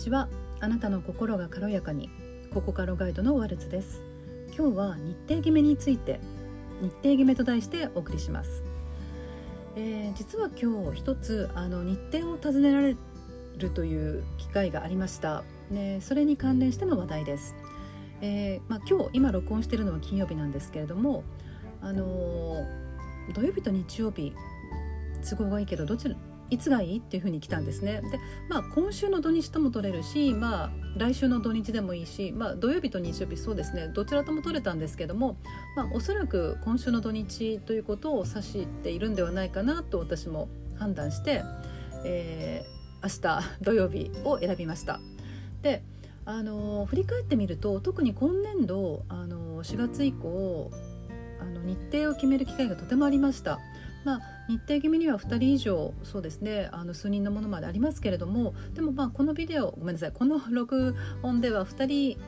ちは。あなたの心が軽やかにここからガイドのワルツです。今日は日程決めについて日程決めと題してお送りします、えー、実は今日一つあの日程を尋ねられるという機会がありました。ね、それに関連しての話題です、えー、まあ、今日今録音しているのは金曜日なんですけれどもあのー、土曜日と日曜日都合がいいけどどちらいつがいいっていうふうに来たんですね。でまあ今週の土日とも取れるし、まあ、来週の土日でもいいし、まあ、土曜日と日曜日そうですねどちらとも取れたんですけども、まあ、おそらく今週の土日ということを指しているんではないかなと私も判断して、えー、明日土曜日を選びました。であの振り返ってみると特に今年度あの4月以降あの日程を決める機会がとてもありました。まあ、日程決めには2人以上そうですねあの数人のものまでありますけれどもでもまあこのビデオごめんなさいこの録音では2人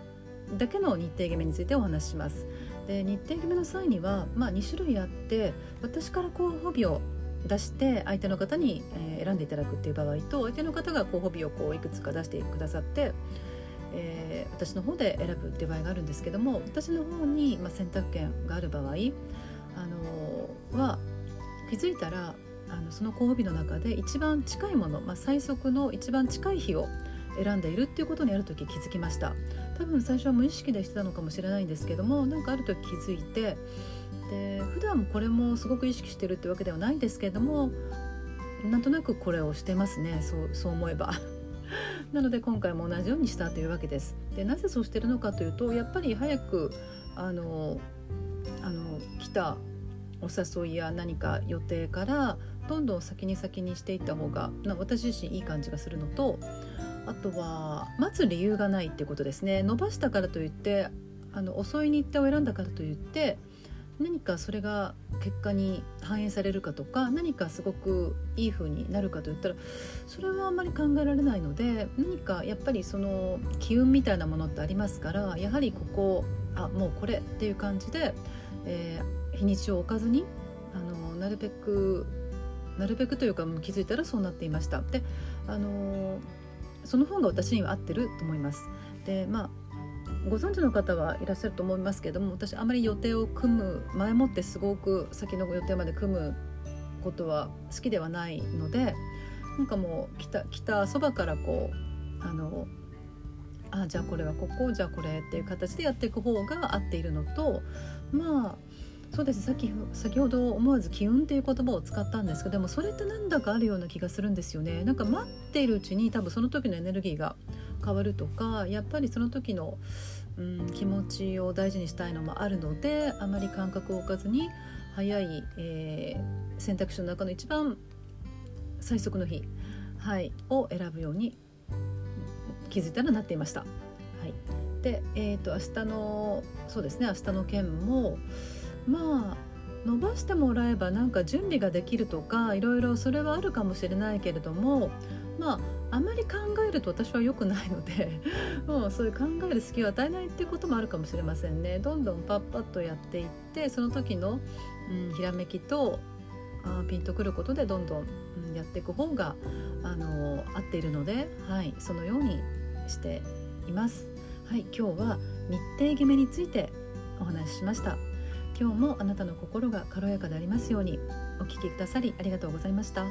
だけの日程決めについてお話しします。で日程決めの際には、まあ、2種類あって私から候補日を出して相手の方に、選んでいただくっていう場合と相手の方が候補日をこういくつか出してくださって、えー、私の方で選ぶっていう場合があるんですけども私の方に、ま、選択権がある場合、あのー、は気づいたらあのその候補日の中で一番近いもの、まあ、最速の一番近い日を選んでいるっていうことにある時気づきました多分最初は無意識でしてたのかもしれないんですけどもなんかある時気づいてで普段これもすごく意識してるってわけではないんですけれどもなんとなくこれをしてますねそうそう思えば。なので今回も同じようにしたというわけです。でなぜそうしてるのかというとやっぱり早くあのあの来たお誘いや何か予定からどんどん先に先にしていった方がな私自身いい感じがするのとあとは待つ理由がないってことですね。伸ばしたからといってあの遅い日程を選んだからといって何かそれが結果に反映されるかとか何かすごくいい風になるかといったらそれはあんまり考えられないので何かやっぱりその機運みたいなものってありますからやはりここあもうこれっていう感じで、えー日にちを置かずにあのなるべくなるべくというかもう気づいたらそうなっていました。であのその方が私には合ってると思います。でまあご存知の方はいらっしゃると思いますけども私あまり予定を組む前もってすごく先の予定まで組むことは好きではないのでなんかもう来た来たそばからこうあのあじゃあこれはここじゃあこれっていう形でやっていく方が合っているのとまあそうです。さっき先ほど思わず機運っていう言葉を使ったんですけどでもそれってなんだかあるような気がするんですよね。なんか待っているうちに多分その時のエネルギーが変わるとかやっぱりその時の、うん、気持ちを大事にしたいのもあるのであまり感覚を置かずに早い、えー、選択肢の中の一番最速の日、はい、を選ぶように気づいたらなっていました。はい、で、えーと、と明日のそうですね明日の件もまあ伸ばしてもらえばなんか準備ができるとかいろいろそれはあるかもしれないけれどもまああまり考えると私は良くないので もうそういう考える隙を与えないっていうこともあるかもしれませんねどんどんパッパッとやっていってその時の、うん、ひらめきとあピンとくることでどんどん、うん、やっていく方があの合っているので、はい、そのようにしています。はい、今日は日程決めについてお話ししました。今日もあなたの心が軽やかでありますようにお聴きくださりありがとうございました。